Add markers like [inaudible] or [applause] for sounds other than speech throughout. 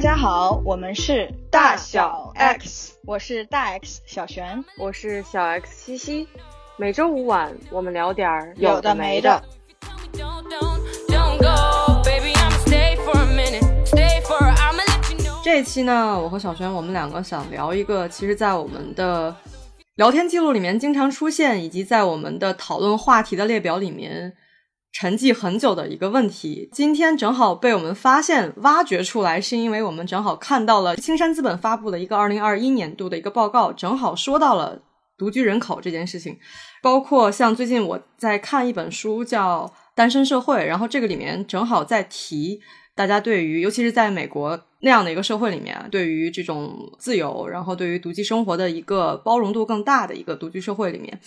大家好，我们是大小 X，我是大 X 小璇，我是小 X 西西。每周五晚，我们聊点儿有的没的。这期呢，我和小璇我们两个想聊一个，其实，在我们的聊天记录里面经常出现，以及在我们的讨论话题的列表里面。沉寂很久的一个问题，今天正好被我们发现、挖掘出来，是因为我们正好看到了青山资本发布的一个二零二一年度的一个报告，正好说到了独居人口这件事情。包括像最近我在看一本书叫《单身社会》，然后这个里面正好在提大家对于，尤其是在美国那样的一个社会里面，对于这种自由，然后对于独居生活的一个包容度更大的一个独居社会里面。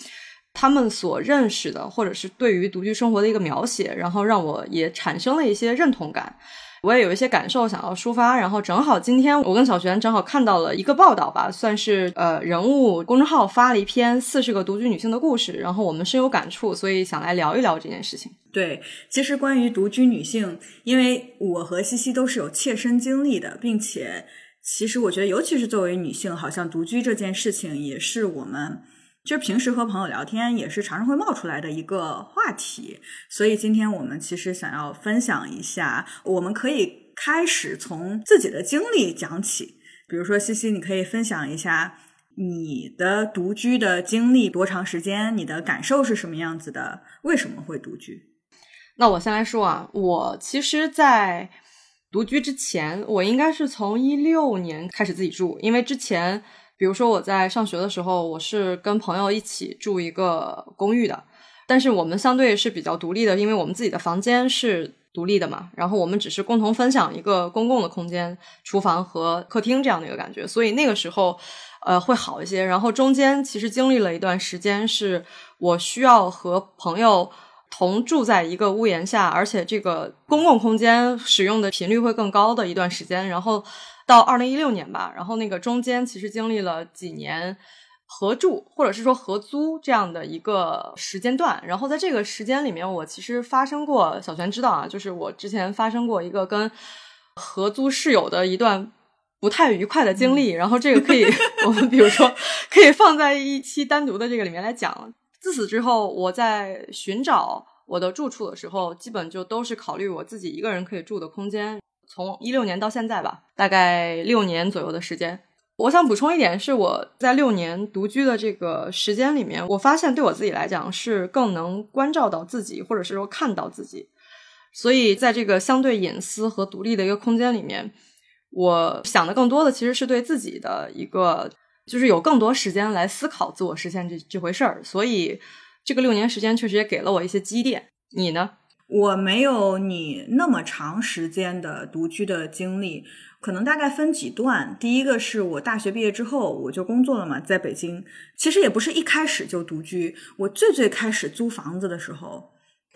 他们所认识的，或者是对于独居生活的一个描写，然后让我也产生了一些认同感。我也有一些感受想要抒发。然后正好今天我跟小璇正好看到了一个报道吧，算是呃人物公众号发了一篇四十个独居女性的故事，然后我们深有感触，所以想来聊一聊这件事情。对，其实关于独居女性，因为我和西西都是有切身经历的，并且其实我觉得，尤其是作为女性，好像独居这件事情也是我们。其实平时和朋友聊天也是常常会冒出来的一个话题，所以今天我们其实想要分享一下，我们可以开始从自己的经历讲起。比如说，西西，你可以分享一下你的独居的经历，多长时间？你的感受是什么样子的？为什么会独居？那我先来说啊，我其实，在独居之前，我应该是从一六年开始自己住，因为之前。比如说我在上学的时候，我是跟朋友一起住一个公寓的，但是我们相对是比较独立的，因为我们自己的房间是独立的嘛，然后我们只是共同分享一个公共的空间，厨房和客厅这样的一个感觉，所以那个时候呃会好一些。然后中间其实经历了一段时间，是我需要和朋友同住在一个屋檐下，而且这个公共空间使用的频率会更高的一段时间，然后。到二零一六年吧，然后那个中间其实经历了几年合住或者是说合租这样的一个时间段，然后在这个时间里面，我其实发生过小泉知道啊，就是我之前发生过一个跟合租室友的一段不太愉快的经历，然后这个可以 [laughs] 我们比如说可以放在一期单独的这个里面来讲。自此之后，我在寻找我的住处的时候，基本就都是考虑我自己一个人可以住的空间。从一六年到现在吧，大概六年左右的时间。我想补充一点，是我在六年独居的这个时间里面，我发现对我自己来讲是更能关照到自己，或者是说看到自己。所以在这个相对隐私和独立的一个空间里面，我想的更多的其实是对自己的一个，就是有更多时间来思考自我实现这这回事儿。所以这个六年时间确实也给了我一些积淀。你呢？我没有你那么长时间的独居的经历，可能大概分几段。第一个是我大学毕业之后我就工作了嘛，在北京。其实也不是一开始就独居，我最最开始租房子的时候，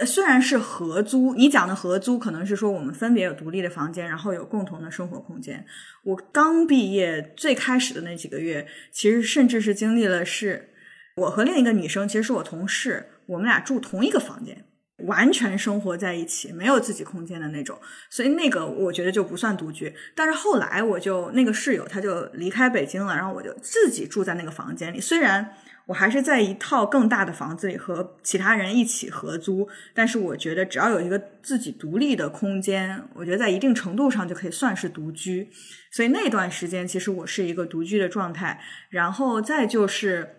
虽然是合租，你讲的合租可能是说我们分别有独立的房间，然后有共同的生活空间。我刚毕业最开始的那几个月，其实甚至是经历了，是我和另一个女生，其实是我同事，我们俩住同一个房间。完全生活在一起，没有自己空间的那种，所以那个我觉得就不算独居。但是后来我就那个室友他就离开北京了，然后我就自己住在那个房间里。虽然我还是在一套更大的房子里和其他人一起合租，但是我觉得只要有一个自己独立的空间，我觉得在一定程度上就可以算是独居。所以那段时间其实我是一个独居的状态。然后再就是。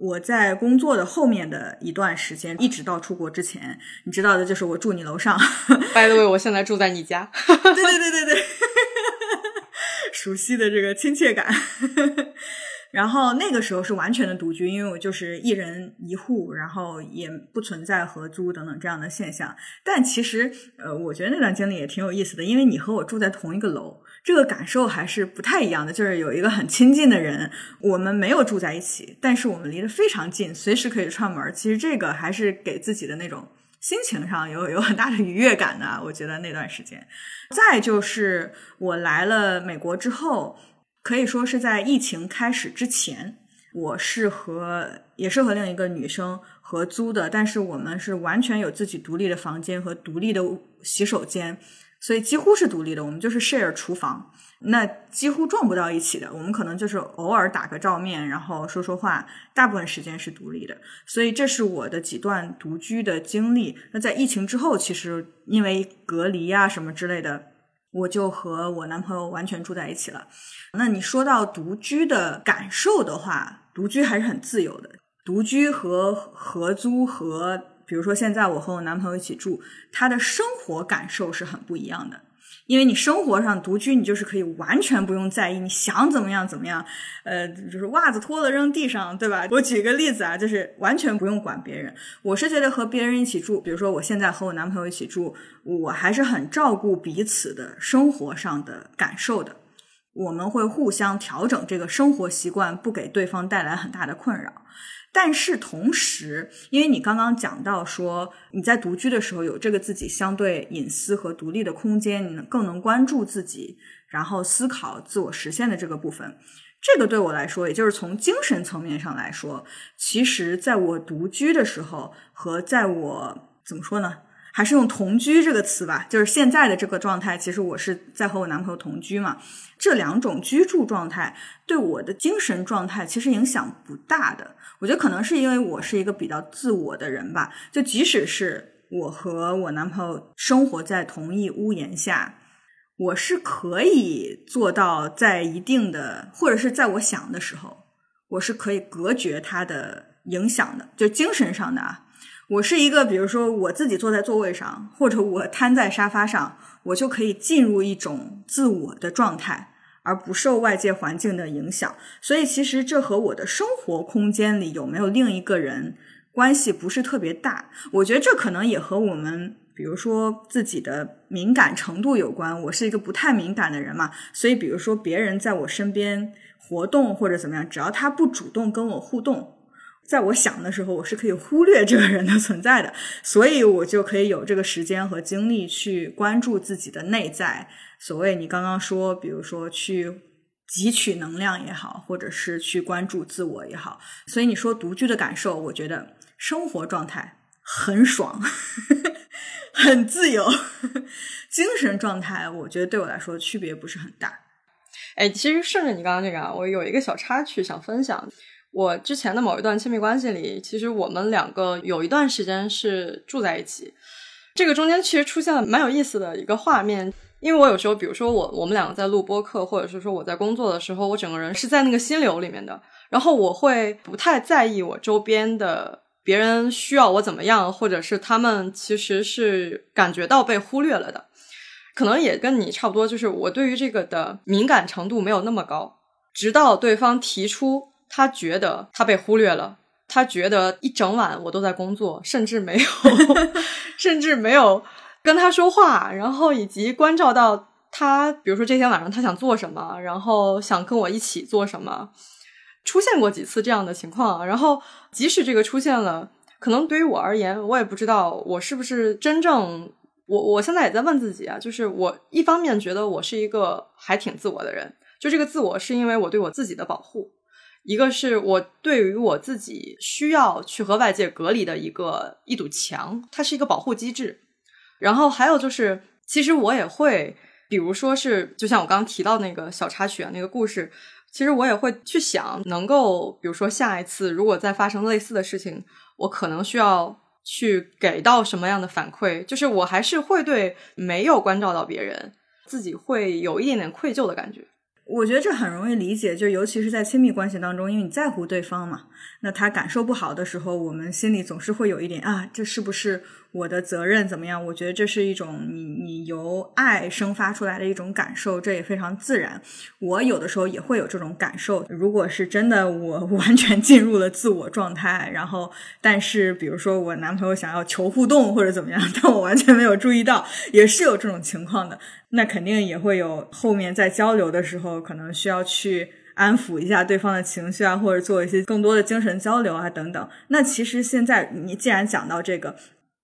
我在工作的后面的一段时间，一直到出国之前，你知道的，就是我住你楼上。By the way，我现在住在你家。对对对对对，[laughs] 熟悉的这个亲切感。然后那个时候是完全的独居，因为我就是一人一户，然后也不存在合租等等这样的现象。但其实，呃，我觉得那段经历也挺有意思的，因为你和我住在同一个楼。这个感受还是不太一样的，就是有一个很亲近的人，我们没有住在一起，但是我们离得非常近，随时可以串门。其实这个还是给自己的那种心情上有有很大的愉悦感的。我觉得那段时间，再就是我来了美国之后，可以说是在疫情开始之前，我是和也是和另一个女生合租的，但是我们是完全有自己独立的房间和独立的洗手间。所以几乎是独立的。我们就是 share 厨房，那几乎撞不到一起的。我们可能就是偶尔打个照面，然后说说话，大部分时间是独立的。所以这是我的几段独居的经历。那在疫情之后，其实因为隔离啊什么之类的，我就和我男朋友完全住在一起了。那你说到独居的感受的话，独居还是很自由的。独居和合租和。比如说，现在我和我男朋友一起住，他的生活感受是很不一样的。因为你生活上独居，你就是可以完全不用在意，你想怎么样怎么样，呃，就是袜子脱了扔地上，对吧？我举个例子啊，就是完全不用管别人。我是觉得和别人一起住，比如说我现在和我男朋友一起住，我还是很照顾彼此的生活上的感受的。我们会互相调整这个生活习惯，不给对方带来很大的困扰。但是同时，因为你刚刚讲到说你在独居的时候有这个自己相对隐私和独立的空间，你能更能关注自己，然后思考自我实现的这个部分，这个对我来说，也就是从精神层面上来说，其实在我独居的时候和在我怎么说呢？还是用同居这个词吧，就是现在的这个状态，其实我是在和我男朋友同居嘛。这两种居住状态对我的精神状态其实影响不大的。我觉得可能是因为我是一个比较自我的人吧。就即使是我和我男朋友生活在同一屋檐下，我是可以做到在一定的或者是在我想的时候，我是可以隔绝他的影响的，就精神上的啊。我是一个，比如说我自己坐在座位上，或者我瘫在沙发上，我就可以进入一种自我的状态，而不受外界环境的影响。所以，其实这和我的生活空间里有没有另一个人关系不是特别大。我觉得这可能也和我们，比如说自己的敏感程度有关。我是一个不太敏感的人嘛，所以比如说别人在我身边活动或者怎么样，只要他不主动跟我互动。在我想的时候，我是可以忽略这个人的存在的，所以我就可以有这个时间和精力去关注自己的内在。所谓你刚刚说，比如说去汲取能量也好，或者是去关注自我也好，所以你说独居的感受，我觉得生活状态很爽，[laughs] 很自由，[laughs] 精神状态我觉得对我来说区别不是很大。哎，其实顺着你刚刚这个，我有一个小插曲想分享。我之前的某一段亲密关系里，其实我们两个有一段时间是住在一起。这个中间其实出现了蛮有意思的一个画面，因为我有时候，比如说我我们两个在录播课，或者是说我在工作的时候，我整个人是在那个心流里面的，然后我会不太在意我周边的别人需要我怎么样，或者是他们其实是感觉到被忽略了的。可能也跟你差不多，就是我对于这个的敏感程度没有那么高，直到对方提出。他觉得他被忽略了，他觉得一整晚我都在工作，甚至没有，[laughs] 甚至没有跟他说话，然后以及关照到他，比如说这天晚上他想做什么，然后想跟我一起做什么，出现过几次这样的情况。然后即使这个出现了，可能对于我而言，我也不知道我是不是真正我。我现在也在问自己啊，就是我一方面觉得我是一个还挺自我的人，就这个自我是因为我对我自己的保护。一个是我对于我自己需要去和外界隔离的一个一堵墙，它是一个保护机制。然后还有就是，其实我也会，比如说是，就像我刚刚提到那个小插曲啊，那个故事，其实我也会去想，能够比如说下一次如果再发生类似的事情，我可能需要去给到什么样的反馈？就是我还是会对没有关照到别人，自己会有一点点愧疚的感觉。我觉得这很容易理解，就尤其是在亲密关系当中，因为你在乎对方嘛，那他感受不好的时候，我们心里总是会有一点啊，这是不是？我的责任怎么样？我觉得这是一种你你由爱生发出来的一种感受，这也非常自然。我有的时候也会有这种感受。如果是真的，我完全进入了自我状态，然后但是比如说我男朋友想要求互动或者怎么样，[laughs] 但我完全没有注意到，也是有这种情况的。那肯定也会有后面在交流的时候，可能需要去安抚一下对方的情绪啊，或者做一些更多的精神交流啊等等。那其实现在你既然讲到这个。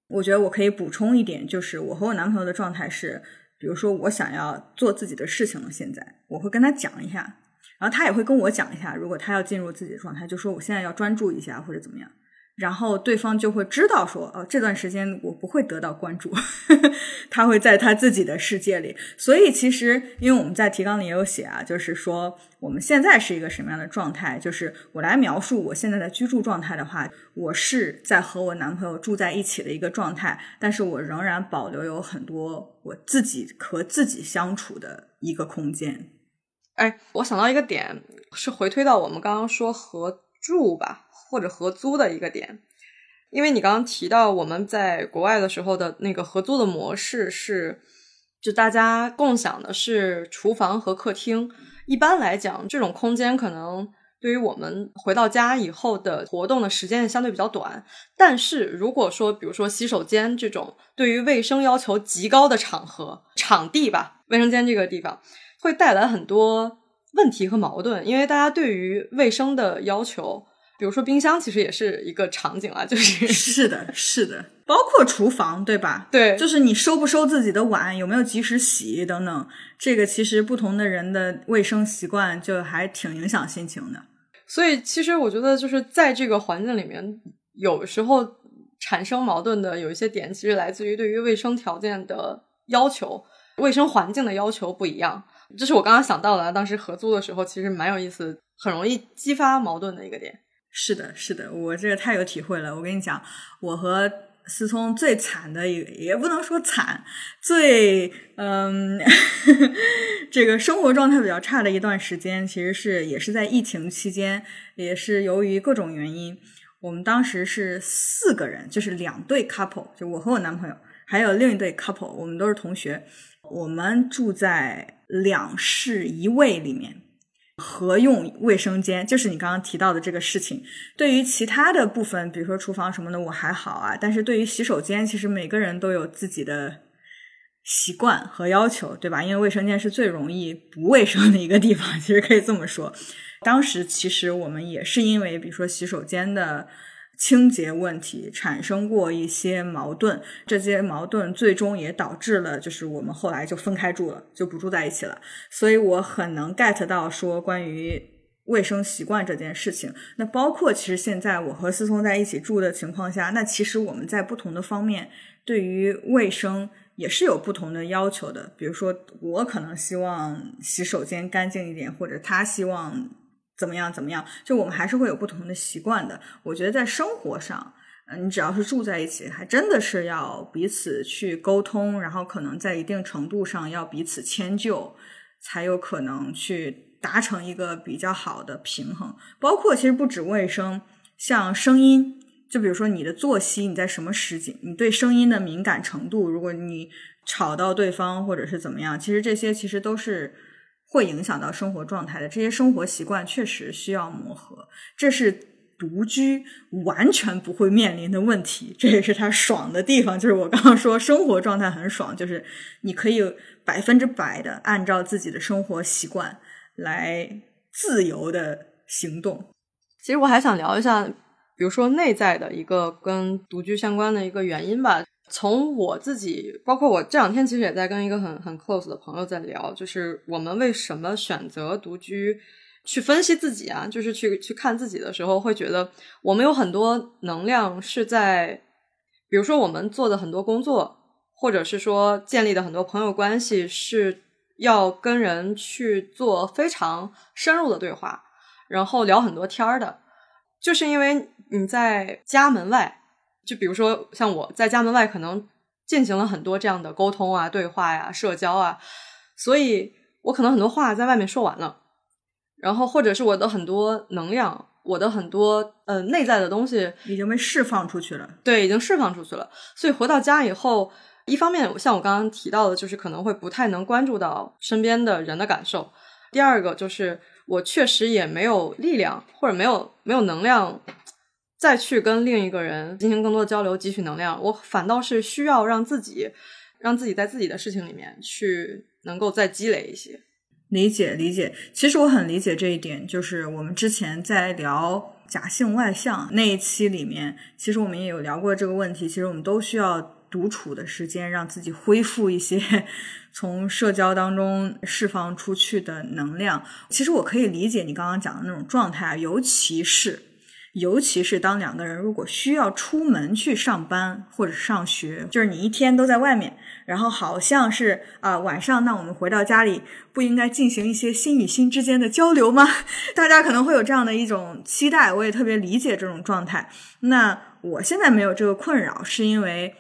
我觉得我可以补充一点，就是我和我男朋友的状态是，比如说我想要做自己的事情了，现在我会跟他讲一下，然后他也会跟我讲一下，如果他要进入自己的状态，就说我现在要专注一下或者怎么样。然后对方就会知道说，哦，这段时间我不会得到关注，[laughs] 他会在他自己的世界里。所以其实，因为我们在提纲里也有写啊，就是说我们现在是一个什么样的状态？就是我来描述我现在的居住状态的话，我是在和我男朋友住在一起的一个状态，但是我仍然保留有很多我自己和自己相处的一个空间。哎，我想到一个点，是回推到我们刚刚说合住吧。或者合租的一个点，因为你刚刚提到我们在国外的时候的那个合租的模式是，就大家共享的是厨房和客厅。一般来讲，这种空间可能对于我们回到家以后的活动的时间相对比较短。但是如果说，比如说洗手间这种对于卫生要求极高的场合、场地吧，卫生间这个地方会带来很多问题和矛盾，因为大家对于卫生的要求。比如说冰箱其实也是一个场景啊，就是 [laughs] 是的，是的，包括厨房，对吧？对，就是你收不收自己的碗，有没有及时洗等等，这个其实不同的人的卫生习惯就还挺影响心情的。所以其实我觉得就是在这个环境里面，有时候产生矛盾的有一些点，其实来自于对于卫生条件的要求、卫生环境的要求不一样。这是我刚刚想到的，当时合租的时候其实蛮有意思，很容易激发矛盾的一个点。是的，是的，我这个太有体会了。我跟你讲，我和思聪最惨的一个，也不能说惨，最嗯，[laughs] 这个生活状态比较差的一段时间，其实是也是在疫情期间，也是由于各种原因，我们当时是四个人，就是两对 couple，就我和我男朋友，还有另一对 couple，我们都是同学，我们住在两室一卫里面。合用卫生间，就是你刚刚提到的这个事情。对于其他的部分，比如说厨房什么的，我还好啊。但是对于洗手间，其实每个人都有自己的习惯和要求，对吧？因为卫生间是最容易不卫生的一个地方，其实可以这么说。当时其实我们也是因为，比如说洗手间的。清洁问题产生过一些矛盾，这些矛盾最终也导致了，就是我们后来就分开住了，就不住在一起了。所以我很能 get 到说关于卫生习惯这件事情。那包括其实现在我和思聪在一起住的情况下，那其实我们在不同的方面对于卫生也是有不同的要求的。比如说，我可能希望洗手间干净一点，或者他希望。怎么样？怎么样？就我们还是会有不同的习惯的。我觉得在生活上，嗯，你只要是住在一起，还真的是要彼此去沟通，然后可能在一定程度上要彼此迁就，才有可能去达成一个比较好的平衡。包括其实不止卫生，像声音，就比如说你的作息，你在什么时间，你对声音的敏感程度，如果你吵到对方或者是怎么样，其实这些其实都是。会影响到生活状态的这些生活习惯确实需要磨合，这是独居完全不会面临的问题。这也是他爽的地方，就是我刚刚说生活状态很爽，就是你可以百分之百的按照自己的生活习惯来自由的行动。其实我还想聊一下，比如说内在的一个跟独居相关的一个原因吧。从我自己，包括我这两天其实也在跟一个很很 close 的朋友在聊，就是我们为什么选择独居，去分析自己啊，就是去去看自己的时候，会觉得我们有很多能量是在，比如说我们做的很多工作，或者是说建立的很多朋友关系，是要跟人去做非常深入的对话，然后聊很多天儿的，就是因为你在家门外。就比如说，像我在家门外可能进行了很多这样的沟通啊、对话呀、社交啊，所以我可能很多话在外面说完了，然后或者是我的很多能量、我的很多呃内在的东西已经被释放出去了，对，已经释放出去了。所以回到家以后，一方面像我刚刚提到的，就是可能会不太能关注到身边的人的感受；第二个就是我确实也没有力量或者没有没有能量。再去跟另一个人进行更多的交流，汲取能量，我反倒是需要让自己，让自己在自己的事情里面去能够再积累一些。理解理解，其实我很理解这一点。就是我们之前在聊假性外向那一期里面，其实我们也有聊过这个问题。其实我们都需要独处的时间，让自己恢复一些 [laughs] 从社交当中释放出去的能量。其实我可以理解你刚刚讲的那种状态，尤其是。尤其是当两个人如果需要出门去上班或者上学，就是你一天都在外面，然后好像是啊晚上，那我们回到家里不应该进行一些心与心之间的交流吗？[laughs] 大家可能会有这样的一种期待，我也特别理解这种状态。那我现在没有这个困扰，是因为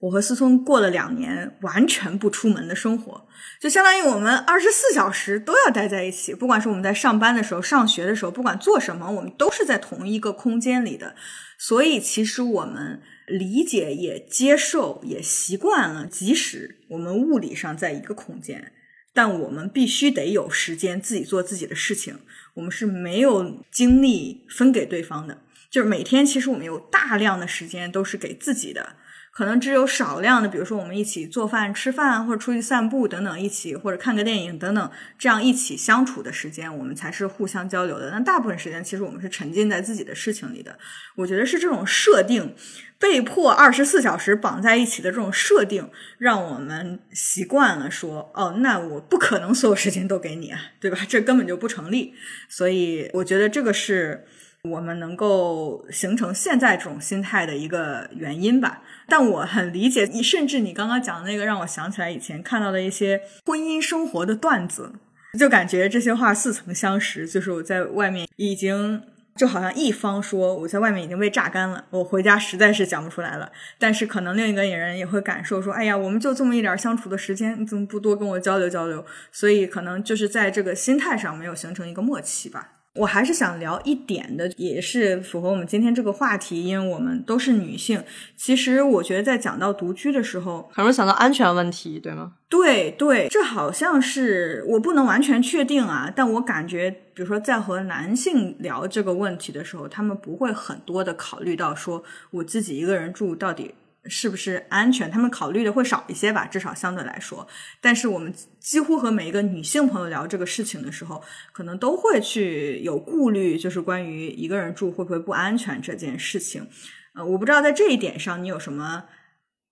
我和思聪过了两年完全不出门的生活。就相当于我们二十四小时都要待在一起，不管是我们在上班的时候、上学的时候，不管做什么，我们都是在同一个空间里的。所以，其实我们理解、也接受、也习惯了，即使我们物理上在一个空间，但我们必须得有时间自己做自己的事情。我们是没有精力分给对方的，就是每天其实我们有大量的时间都是给自己的。可能只有少量的，比如说我们一起做饭、吃饭，或者出去散步等等，一起或者看个电影等等，这样一起相处的时间，我们才是互相交流的。但大部分时间，其实我们是沉浸在自己的事情里的。我觉得是这种设定，被迫二十四小时绑在一起的这种设定，让我们习惯了说：“哦，那我不可能所有时间都给你啊，对吧？这根本就不成立。”所以，我觉得这个是。我们能够形成现在这种心态的一个原因吧，但我很理解你，甚至你刚刚讲的那个，让我想起来以前看到的一些婚姻生活的段子，就感觉这些话似曾相识。就是我在外面已经就好像一方说我在外面已经被榨干了，我回家实在是讲不出来了，但是可能另一个人也会感受说，哎呀，我们就这么一点相处的时间，你怎么不多跟我交流交流？所以可能就是在这个心态上没有形成一个默契吧。我还是想聊一点的，也是符合我们今天这个话题，因为我们都是女性。其实我觉得在讲到独居的时候，很容易想到安全问题，对吗？对对，这好像是我不能完全确定啊，但我感觉，比如说在和男性聊这个问题的时候，他们不会很多的考虑到说我自己一个人住到底。是不是安全？他们考虑的会少一些吧，至少相对来说。但是我们几乎和每一个女性朋友聊这个事情的时候，可能都会去有顾虑，就是关于一个人住会不会不安全这件事情。呃，我不知道在这一点上你有什么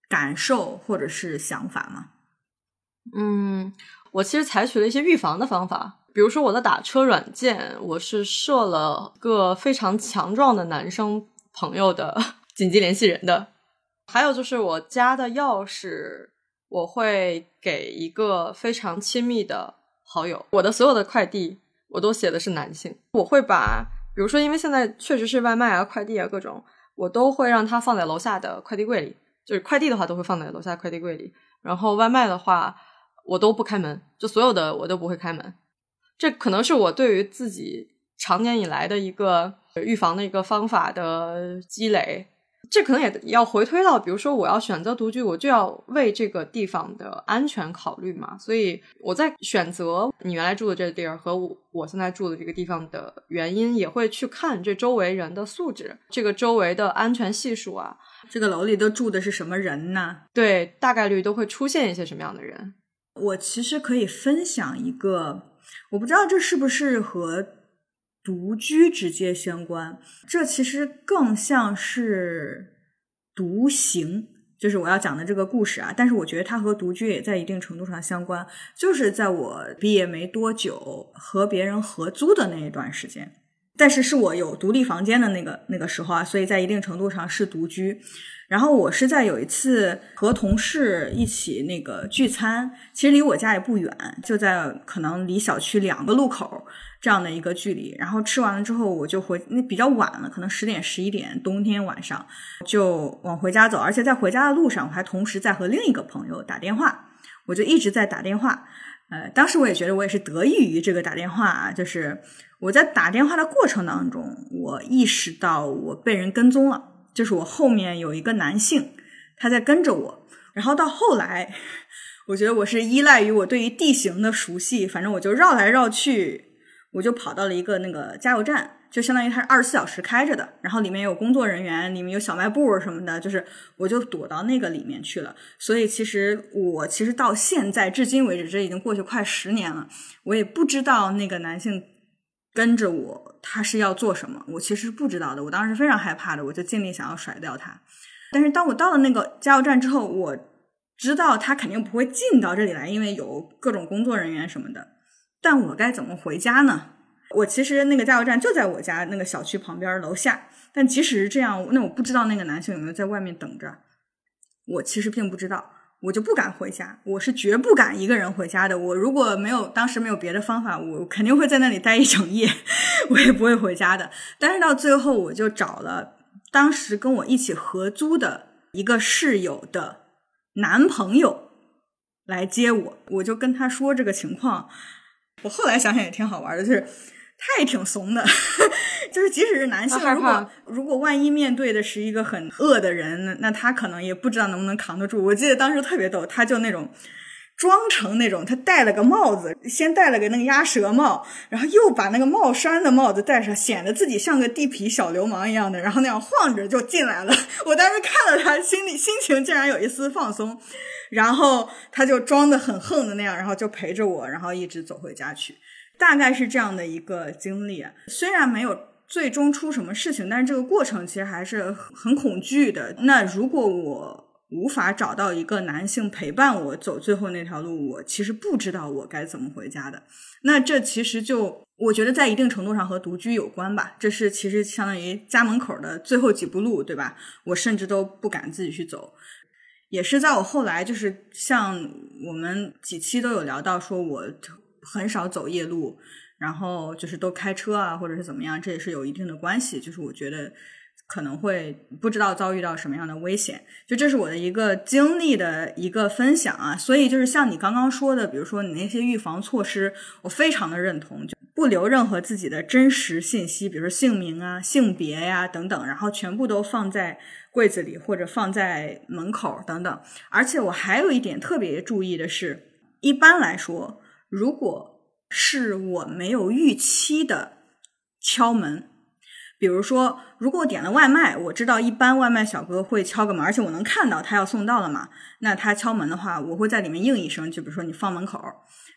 感受或者是想法吗？嗯，我其实采取了一些预防的方法，比如说我的打车软件，我是设了个非常强壮的男生朋友的紧急联系人的。还有就是我家的钥匙，我会给一个非常亲密的好友。我的所有的快递我都写的是男性。我会把，比如说，因为现在确实是外卖啊、快递啊各种，我都会让它放在楼下的快递柜里。就是快递的话，都会放在楼下快递柜里。然后外卖的话，我都不开门，就所有的我都不会开门。这可能是我对于自己长年以来的一个预防的一个方法的积累。这可能也要回推到，比如说我要选择独居，我就要为这个地方的安全考虑嘛。所以我在选择你原来住的这个地儿和我我现在住的这个地方的原因，也会去看这周围人的素质，这个周围的安全系数啊，这个楼里都住的是什么人呢？对，大概率都会出现一些什么样的人？我其实可以分享一个，我不知道这是不是和。独居直接相关，这其实更像是独行，就是我要讲的这个故事啊。但是我觉得它和独居也在一定程度上相关，就是在我毕业没多久和别人合租的那一段时间，但是是我有独立房间的那个那个时候啊，所以在一定程度上是独居。然后我是在有一次和同事一起那个聚餐，其实离我家也不远，就在可能离小区两个路口这样的一个距离。然后吃完了之后，我就回，那比较晚了，可能十点十一点，冬天晚上就往回家走。而且在回家的路上，我还同时在和另一个朋友打电话，我就一直在打电话。呃，当时我也觉得我也是得益于这个打电话啊，就是我在打电话的过程当中，我意识到我被人跟踪了。就是我后面有一个男性，他在跟着我，然后到后来，[laughs] 我觉得我是依赖于我对于地形的熟悉，反正我就绕来绕去，我就跑到了一个那个加油站，就相当于它是二十四小时开着的，然后里面有工作人员，里面有小卖部什么的，就是我就躲到那个里面去了。所以其实我其实到现在至今为止，这已经过去快十年了，我也不知道那个男性。跟着我，他是要做什么？我其实不知道的。我当时非常害怕的，我就尽力想要甩掉他。但是当我到了那个加油站之后，我知道他肯定不会进到这里来，因为有各种工作人员什么的。但我该怎么回家呢？我其实那个加油站就在我家那个小区旁边楼下，但即使是这样，那我不知道那个男性有没有在外面等着，我其实并不知道。我就不敢回家，我是绝不敢一个人回家的。我如果没有当时没有别的方法，我肯定会在那里待一整夜，[laughs] 我也不会回家的。但是到最后，我就找了当时跟我一起合租的一个室友的男朋友来接我，我就跟他说这个情况。我后来想想也挺好玩的，就是。他也挺怂的，[laughs] 就是即使是男性，如果如果万一面对的是一个很恶的人，那那他可能也不知道能不能扛得住。我记得当时特别逗，他就那种装成那种，他戴了个帽子，先戴了个那个鸭舌帽，然后又把那个帽衫的帽子戴上，显得自己像个地痞小流氓一样的，然后那样晃着就进来了。[laughs] 我当时看了他，心里心情竟然有一丝放松，然后他就装的很横的那样，然后就陪着我，然后一直走回家去。大概是这样的一个经历，虽然没有最终出什么事情，但是这个过程其实还是很恐惧的。那如果我无法找到一个男性陪伴我走最后那条路，我其实不知道我该怎么回家的。那这其实就我觉得在一定程度上和独居有关吧。这是其实相当于家门口的最后几步路，对吧？我甚至都不敢自己去走。也是在我后来，就是像我们几期都有聊到，说我。很少走夜路，然后就是都开车啊，或者是怎么样，这也是有一定的关系。就是我觉得可能会不知道遭遇到什么样的危险，就这是我的一个经历的一个分享啊。所以就是像你刚刚说的，比如说你那些预防措施，我非常的认同，就不留任何自己的真实信息，比如说姓名啊、性别呀等等，然后全部都放在柜子里或者放在门口等等。而且我还有一点特别注意的是，一般来说。如果是我没有预期的敲门，比如说，如果我点了外卖，我知道一般外卖小哥会敲个门，而且我能看到他要送到了嘛，那他敲门的话，我会在里面应一声，就比如说你放门口，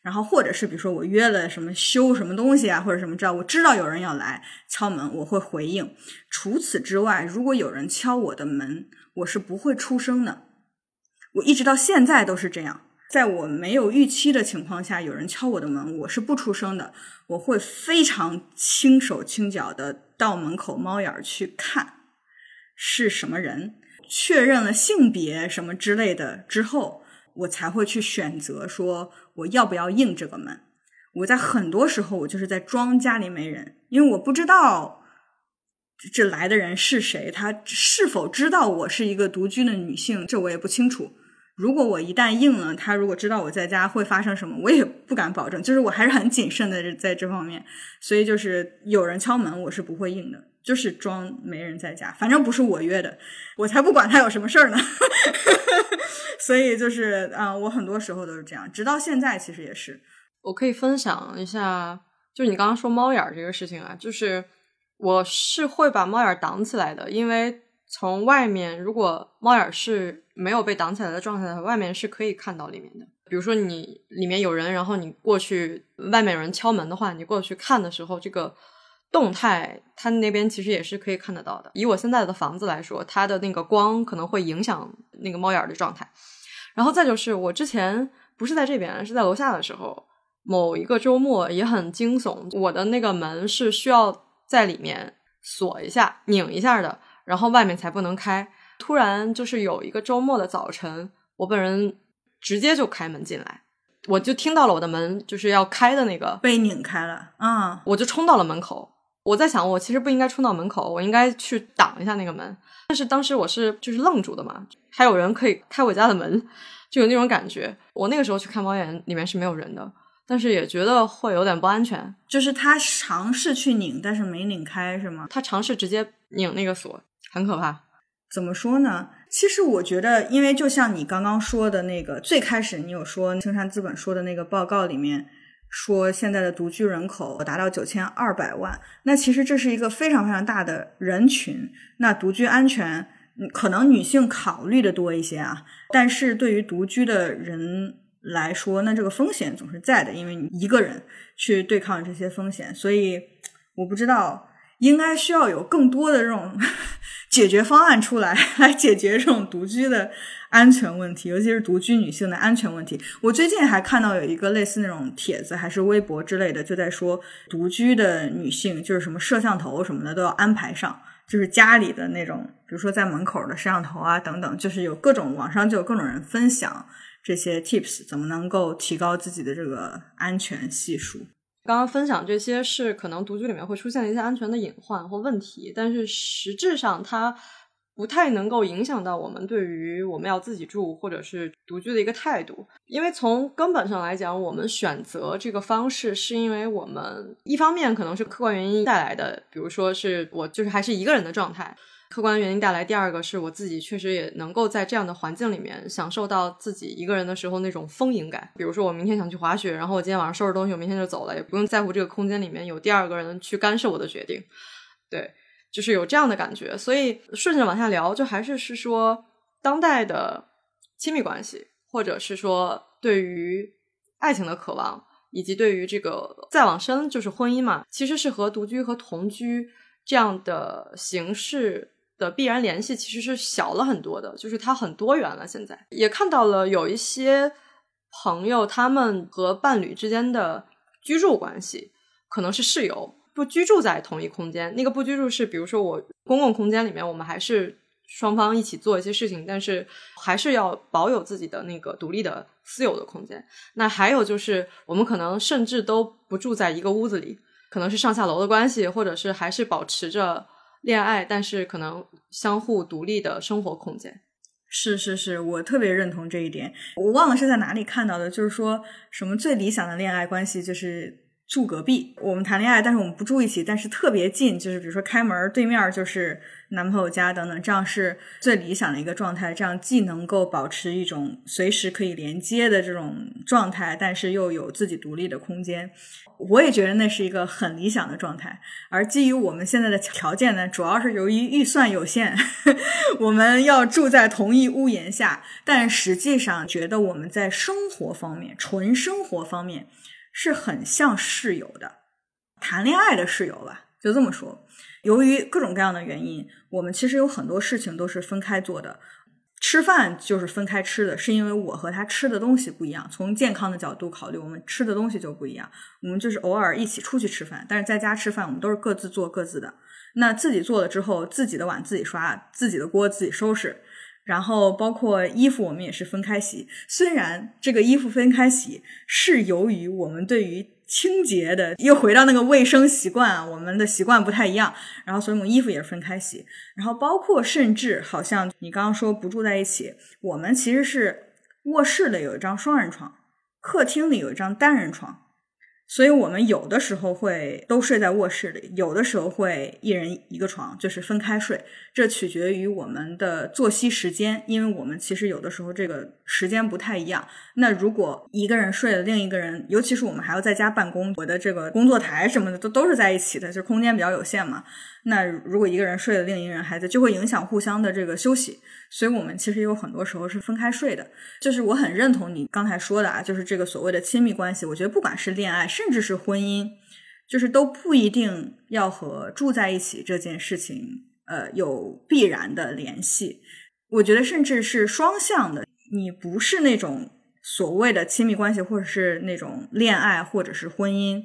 然后或者是比如说我约了什么修什么东西啊，或者什么知道我知道有人要来敲门，我会回应。除此之外，如果有人敲我的门，我是不会出声的。我一直到现在都是这样。在我没有预期的情况下，有人敲我的门，我是不出声的。我会非常轻手轻脚的到门口猫眼去看是什么人，确认了性别什么之类的之后，我才会去选择说我要不要应这个门。我在很多时候我就是在装家里没人，因为我不知道这来的人是谁，他是否知道我是一个独居的女性，这我也不清楚。如果我一旦应了，他如果知道我在家会发生什么，我也不敢保证。就是我还是很谨慎的在这方面，所以就是有人敲门，我是不会应的，就是装没人在家，反正不是我约的，我才不管他有什么事儿呢。[laughs] 所以就是啊，我很多时候都是这样，直到现在其实也是。我可以分享一下，就是你刚刚说猫眼儿这个事情啊，就是我是会把猫眼挡起来的，因为。从外面，如果猫眼是没有被挡起来的状态，外面是可以看到里面的。比如说你里面有人，然后你过去，外面有人敲门的话，你过去看的时候，这个动态，它那边其实也是可以看得到的。以我现在的房子来说，它的那个光可能会影响那个猫眼的状态。然后再就是我之前不是在这边，是在楼下的时候，某一个周末也很惊悚，我的那个门是需要在里面锁一下、拧一下的。然后外面才不能开。突然就是有一个周末的早晨，我本人直接就开门进来，我就听到了我的门就是要开的那个被拧开了啊！我就冲到了门口。我在想，我其实不应该冲到门口，我应该去挡一下那个门。但是当时我是就是愣住的嘛，还有人可以开我家的门，就有那种感觉。我那个时候去看猫眼，里面是没有人的，但是也觉得会有点不安全。就是他尝试去拧，但是没拧开，是吗？他尝试直接拧那个锁。很可怕，怎么说呢？其实我觉得，因为就像你刚刚说的那个，最开始你有说青山资本说的那个报告里面说，现在的独居人口达到九千二百万，那其实这是一个非常非常大的人群。那独居安全，可能女性考虑的多一些啊，但是对于独居的人来说，那这个风险总是在的，因为你一个人去对抗这些风险，所以我不知道。应该需要有更多的这种解决方案出来，[laughs] 来解决这种独居的安全问题，尤其是独居女性的安全问题。我最近还看到有一个类似那种帖子，还是微博之类的，就在说独居的女性，就是什么摄像头什么的都要安排上，就是家里的那种，比如说在门口的摄像头啊等等，就是有各种网上就有各种人分享这些 tips，怎么能够提高自己的这个安全系数。刚刚分享这些是可能独居里面会出现的一些安全的隐患或问题，但是实质上它不太能够影响到我们对于我们要自己住或者是独居的一个态度。因为从根本上来讲，我们选择这个方式是因为我们一方面可能是客观原因带来的，比如说是我就是还是一个人的状态。客观原因带来，第二个是我自己确实也能够在这样的环境里面享受到自己一个人的时候那种丰盈感。比如说，我明天想去滑雪，然后我今天晚上收拾东西，我明天就走了，也不用在乎这个空间里面有第二个人去干涉我的决定。对，就是有这样的感觉。所以顺着往下聊，就还是是说，当代的亲密关系，或者是说对于爱情的渴望，以及对于这个再往深就是婚姻嘛，其实是和独居和同居这样的形式。的必然联系其实是小了很多的，就是它很多元了。现在也看到了有一些朋友，他们和伴侣之间的居住关系可能是室友，不居住在同一空间。那个不居住是，比如说我公共空间里面，我们还是双方一起做一些事情，但是还是要保有自己的那个独立的私有的空间。那还有就是，我们可能甚至都不住在一个屋子里，可能是上下楼的关系，或者是还是保持着。恋爱，但是可能相互独立的生活空间。是是是，我特别认同这一点。我忘了是在哪里看到的，就是说什么最理想的恋爱关系就是住隔壁。我们谈恋爱，但是我们不住一起，但是特别近，就是比如说开门对面就是。男朋友家等等，这样是最理想的一个状态。这样既能够保持一种随时可以连接的这种状态，但是又有自己独立的空间。我也觉得那是一个很理想的状态。而基于我们现在的条件呢，主要是由于预算有限，[laughs] 我们要住在同一屋檐下。但实际上，觉得我们在生活方面，纯生活方面是很像室友的，谈恋爱的室友吧，就这么说。由于各种各样的原因，我们其实有很多事情都是分开做的。吃饭就是分开吃的，是因为我和他吃的东西不一样。从健康的角度考虑，我们吃的东西就不一样。我们就是偶尔一起出去吃饭，但是在家吃饭，我们都是各自做各自的。那自己做了之后，自己的碗自己刷，自己的锅自己收拾。然后包括衣服，我们也是分开洗。虽然这个衣服分开洗，是由于我们对于清洁的又回到那个卫生习惯，我们的习惯不太一样，然后所以我们衣服也是分开洗。然后包括甚至好像你刚刚说不住在一起，我们其实是卧室的有一张双人床，客厅里有一张单人床。所以，我们有的时候会都睡在卧室里，有的时候会一人一个床，就是分开睡。这取决于我们的作息时间，因为我们其实有的时候这个时间不太一样。那如果一个人睡了，另一个人，尤其是我们还要在家办公，我的这个工作台什么的都都是在一起的，就空间比较有限嘛。那如果一个人睡了，另一个人还在，就会影响互相的这个休息。所以我们其实有很多时候是分开睡的。就是我很认同你刚才说的啊，就是这个所谓的亲密关系，我觉得不管是恋爱，甚至是婚姻，就是都不一定要和住在一起这件事情，呃，有必然的联系。我觉得甚至是双向的，你不是那种所谓的亲密关系，或者是那种恋爱，或者是婚姻，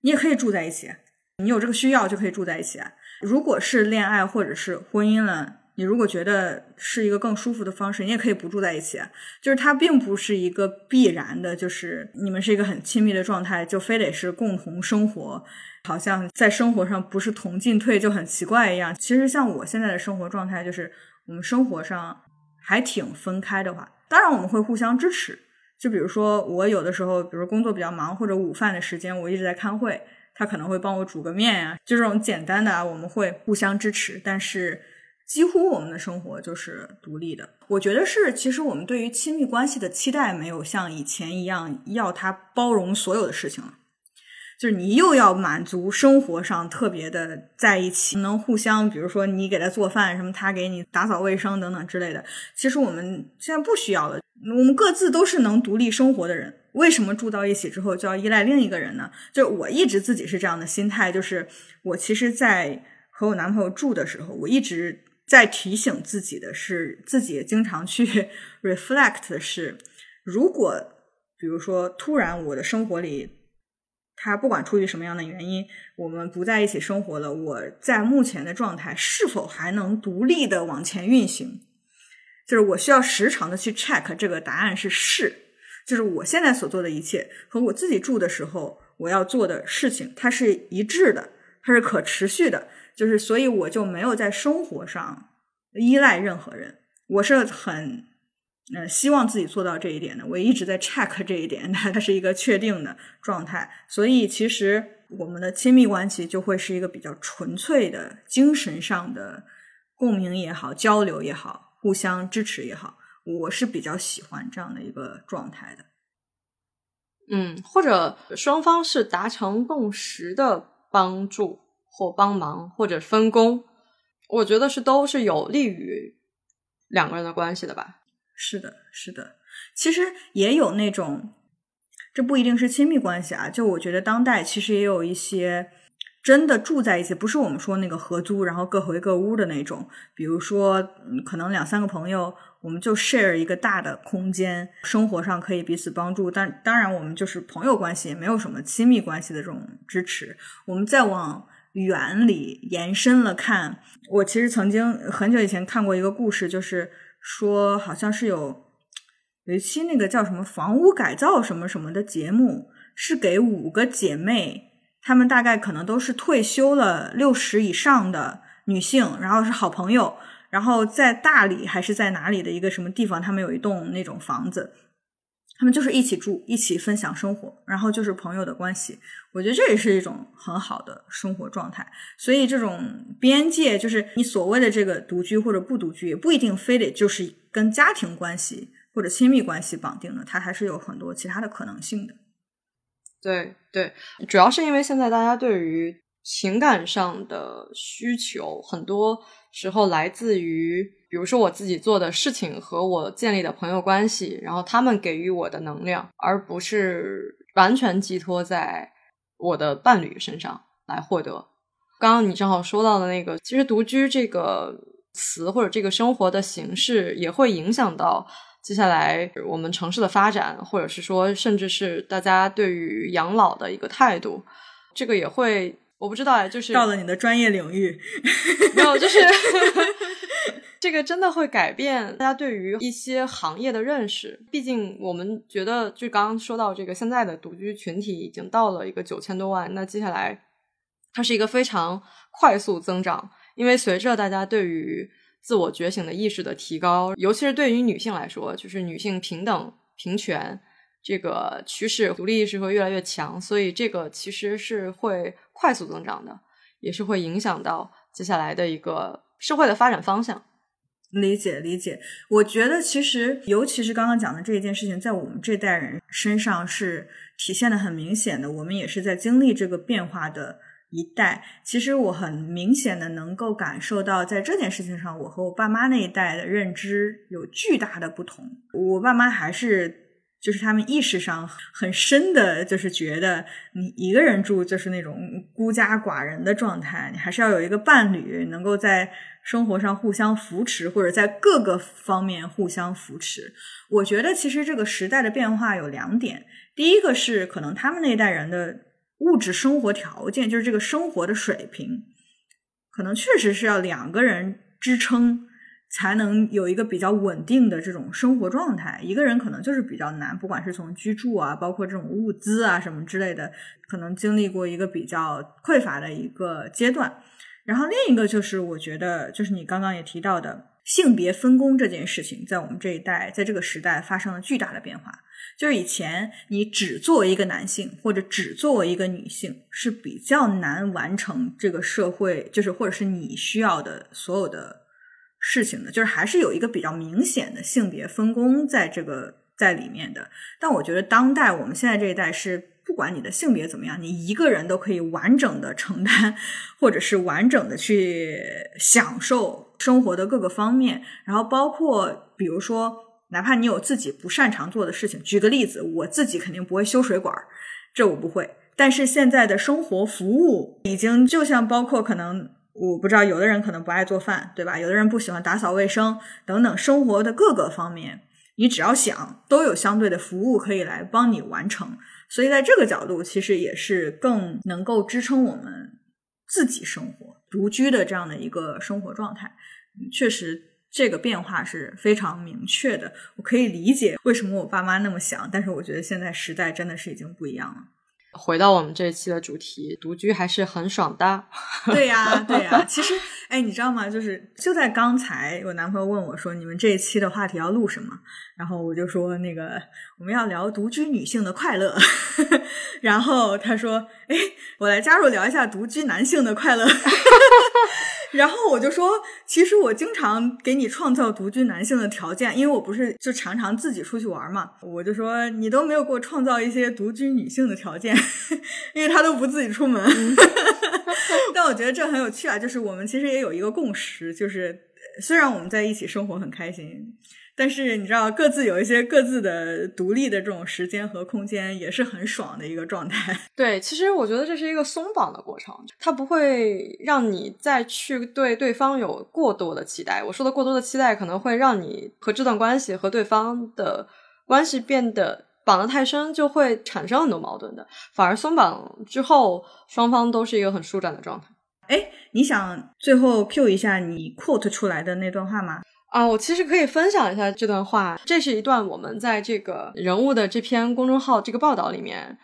你也可以住在一起。你有这个需要就可以住在一起。如果是恋爱或者是婚姻了，你如果觉得是一个更舒服的方式，你也可以不住在一起。就是它并不是一个必然的，就是你们是一个很亲密的状态，就非得是共同生活，好像在生活上不是同进退就很奇怪一样。其实像我现在的生活状态，就是我们生活上还挺分开的话，当然我们会互相支持。就比如说我有的时候，比如工作比较忙或者午饭的时间，我一直在开会。他可能会帮我煮个面呀，就这种简单的啊，我们会互相支持。但是几乎我们的生活就是独立的。我觉得是，其实我们对于亲密关系的期待没有像以前一样要他包容所有的事情了。就是你又要满足生活上特别的在一起，能互相，比如说你给他做饭什么，他给你打扫卫生等等之类的。其实我们现在不需要了，我们各自都是能独立生活的人。为什么住到一起之后就要依赖另一个人呢？就我一直自己是这样的心态，就是我其实，在和我男朋友住的时候，我一直在提醒自己的是，自己也经常去 [laughs] reflect 的是，如果比如说突然我的生活里，他不管出于什么样的原因，我们不在一起生活了，我在目前的状态是否还能独立的往前运行？就是我需要时常的去 check 这个答案是是，就是我现在所做的一切和我自己住的时候我要做的事情，它是一致的，它是可持续的。就是所以我就没有在生活上依赖任何人，我是很呃希望自己做到这一点的。我一直在 check [laughs] 这一点，它它是一个确定的状态。所以其实我们的亲密关系就会是一个比较纯粹的精神上的共鸣也好，交流也好。互相支持也好，我是比较喜欢这样的一个状态的。嗯，或者双方是达成共识的帮助或帮忙或者分工，我觉得是都是有利于两个人的关系的吧。是的，是的。其实也有那种，这不一定是亲密关系啊。就我觉得当代其实也有一些。真的住在一起，不是我们说那个合租，然后各回各屋的那种。比如说，嗯可能两三个朋友，我们就 share 一个大的空间，生活上可以彼此帮助。但当然，我们就是朋友关系，也没有什么亲密关系的这种支持。我们再往远里延伸了看，我其实曾经很久以前看过一个故事，就是说，好像是有有一期那个叫什么房屋改造什么什么的节目，是给五个姐妹。他们大概可能都是退休了六十以上的女性，然后是好朋友，然后在大理还是在哪里的一个什么地方，他们有一栋那种房子，他们就是一起住，一起分享生活，然后就是朋友的关系。我觉得这也是一种很好的生活状态。所以这种边界，就是你所谓的这个独居或者不独居，也不一定非得就是跟家庭关系或者亲密关系绑定的，它还是有很多其他的可能性的。对对，主要是因为现在大家对于情感上的需求，很多时候来自于，比如说我自己做的事情和我建立的朋友关系，然后他们给予我的能量，而不是完全寄托在我的伴侣身上来获得。刚刚你正好说到的那个，其实独居这个词或者这个生活的形式，也会影响到。接下来，我们城市的发展，或者是说，甚至是大家对于养老的一个态度，这个也会，我不知道哎，就是到了你的专业领域，没有，就是 [laughs] 这个真的会改变大家对于一些行业的认识。毕竟，我们觉得，就刚刚说到这个，现在的独居群体已经到了一个九千多万，那接下来它是一个非常快速增长，因为随着大家对于自我觉醒的意识的提高，尤其是对于女性来说，就是女性平等平权这个趋势，独立意识会越来越强，所以这个其实是会快速增长的，也是会影响到接下来的一个社会的发展方向。理解理解，我觉得其实尤其是刚刚讲的这一件事情，在我们这代人身上是体现的很明显的，我们也是在经历这个变化的。一代，其实我很明显的能够感受到，在这件事情上，我和我爸妈那一代的认知有巨大的不同。我爸妈还是就是他们意识上很深的，就是觉得你一个人住就是那种孤家寡人的状态，你还是要有一个伴侣，能够在生活上互相扶持，或者在各个方面互相扶持。我觉得其实这个时代的变化有两点，第一个是可能他们那一代人的。物质生活条件就是这个生活的水平，可能确实是要两个人支撑才能有一个比较稳定的这种生活状态。一个人可能就是比较难，不管是从居住啊，包括这种物资啊什么之类的，可能经历过一个比较匮乏的一个阶段。然后另一个就是，我觉得就是你刚刚也提到的性别分工这件事情，在我们这一代，在这个时代发生了巨大的变化。就是以前你只作为一个男性或者只作为一个女性是比较难完成这个社会，就是或者是你需要的所有的事情的，就是还是有一个比较明显的性别分工在这个在里面的。但我觉得当代我们现在这一代是，不管你的性别怎么样，你一个人都可以完整的承担，或者是完整的去享受生活的各个方面，然后包括比如说。哪怕你有自己不擅长做的事情，举个例子，我自己肯定不会修水管，这我不会。但是现在的生活服务已经就像包括可能我不知道，有的人可能不爱做饭，对吧？有的人不喜欢打扫卫生，等等，生活的各个方面，你只要想，都有相对的服务可以来帮你完成。所以，在这个角度，其实也是更能够支撑我们自己生活、独居的这样的一个生活状态。确实，这个变化是非常明确的。我可以理解为什么我爸妈那么想，但是我觉得现在时代真的是已经不一样了。回到我们这一期的主题，独居还是很爽的。[laughs] 对呀，对呀。其实，哎，你知道吗？就是就在刚才，我男朋友问我说：“你们这一期的话题要录什么？”然后我就说：“那个我们要聊独居女性的快乐。[laughs] ”然后他说：“哎，我来加入聊一下独居男性的快乐。[laughs] ”然后我就说，其实我经常给你创造独居男性的条件，因为我不是就常常自己出去玩嘛。我就说你都没有给我创造一些独居女性的条件，[laughs] 因为他都不自己出门。[laughs] 但我觉得这很有趣啊，就是我们其实也有一个共识，就是虽然我们在一起生活很开心。但是你知道，各自有一些各自的独立的这种时间和空间，也是很爽的一个状态。[laughs] 对，其实我觉得这是一个松绑的过程，它不会让你再去对对方有过多的期待。我说的过多的期待，可能会让你和这段关系和对方的关系变得绑得太深，就会产生很多矛盾的。反而松绑之后，双方都是一个很舒展的状态。哎，你想最后 Q 一下你 quote 出来的那段话吗？啊，我其实可以分享一下这段话。这是一段我们在这个人物的这篇公众号这个报道里面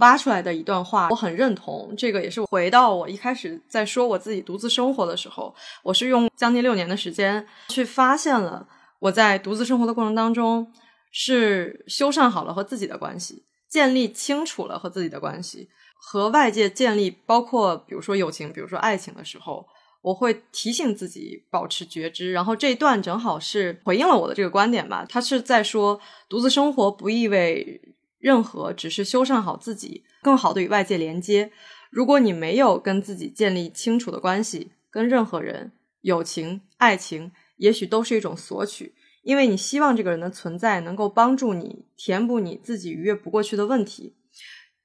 挖出来的一段话，我很认同。这个也是回到我一开始在说我自己独自生活的时候，我是用将近六年的时间去发现了我在独自生活的过程当中是修缮好了和自己的关系，建立清楚了和自己的关系，和外界建立，包括比如说友情，比如说爱情的时候。我会提醒自己保持觉知，然后这一段正好是回应了我的这个观点吧。他是在说，独自生活不意味任何，只是修缮好自己，更好的与外界连接。如果你没有跟自己建立清楚的关系，跟任何人、友情、爱情，也许都是一种索取，因为你希望这个人的存在能够帮助你填补你自己逾越不过去的问题。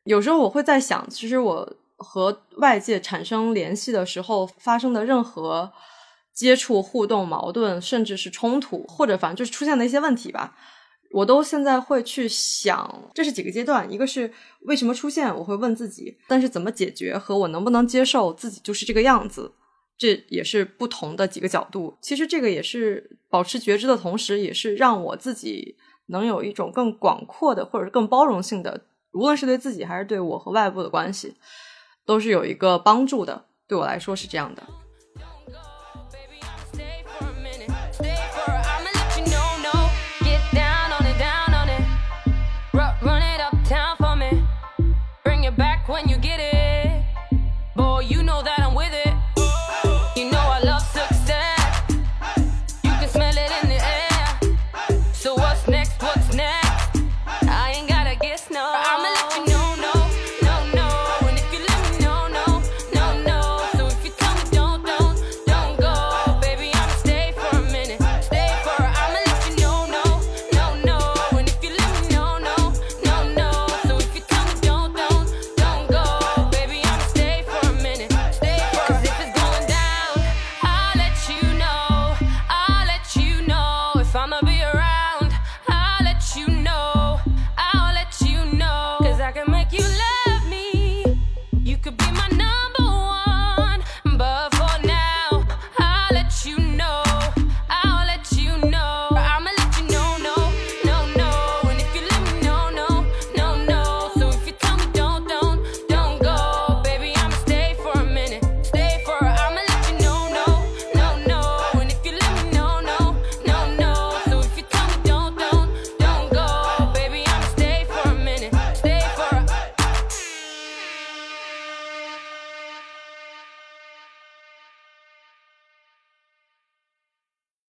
有时候我会在想，其实我。和外界产生联系的时候发生的任何接触、互动、矛盾，甚至是冲突，或者反正就是出现的一些问题吧，我都现在会去想，这是几个阶段。一个是为什么出现，我会问自己；但是怎么解决和我能不能接受自己就是这个样子，这也是不同的几个角度。其实这个也是保持觉知的同时，也是让我自己能有一种更广阔的，或者是更包容性的，无论是对自己还是对我和外部的关系。都是有一个帮助的，对我来说是这样的。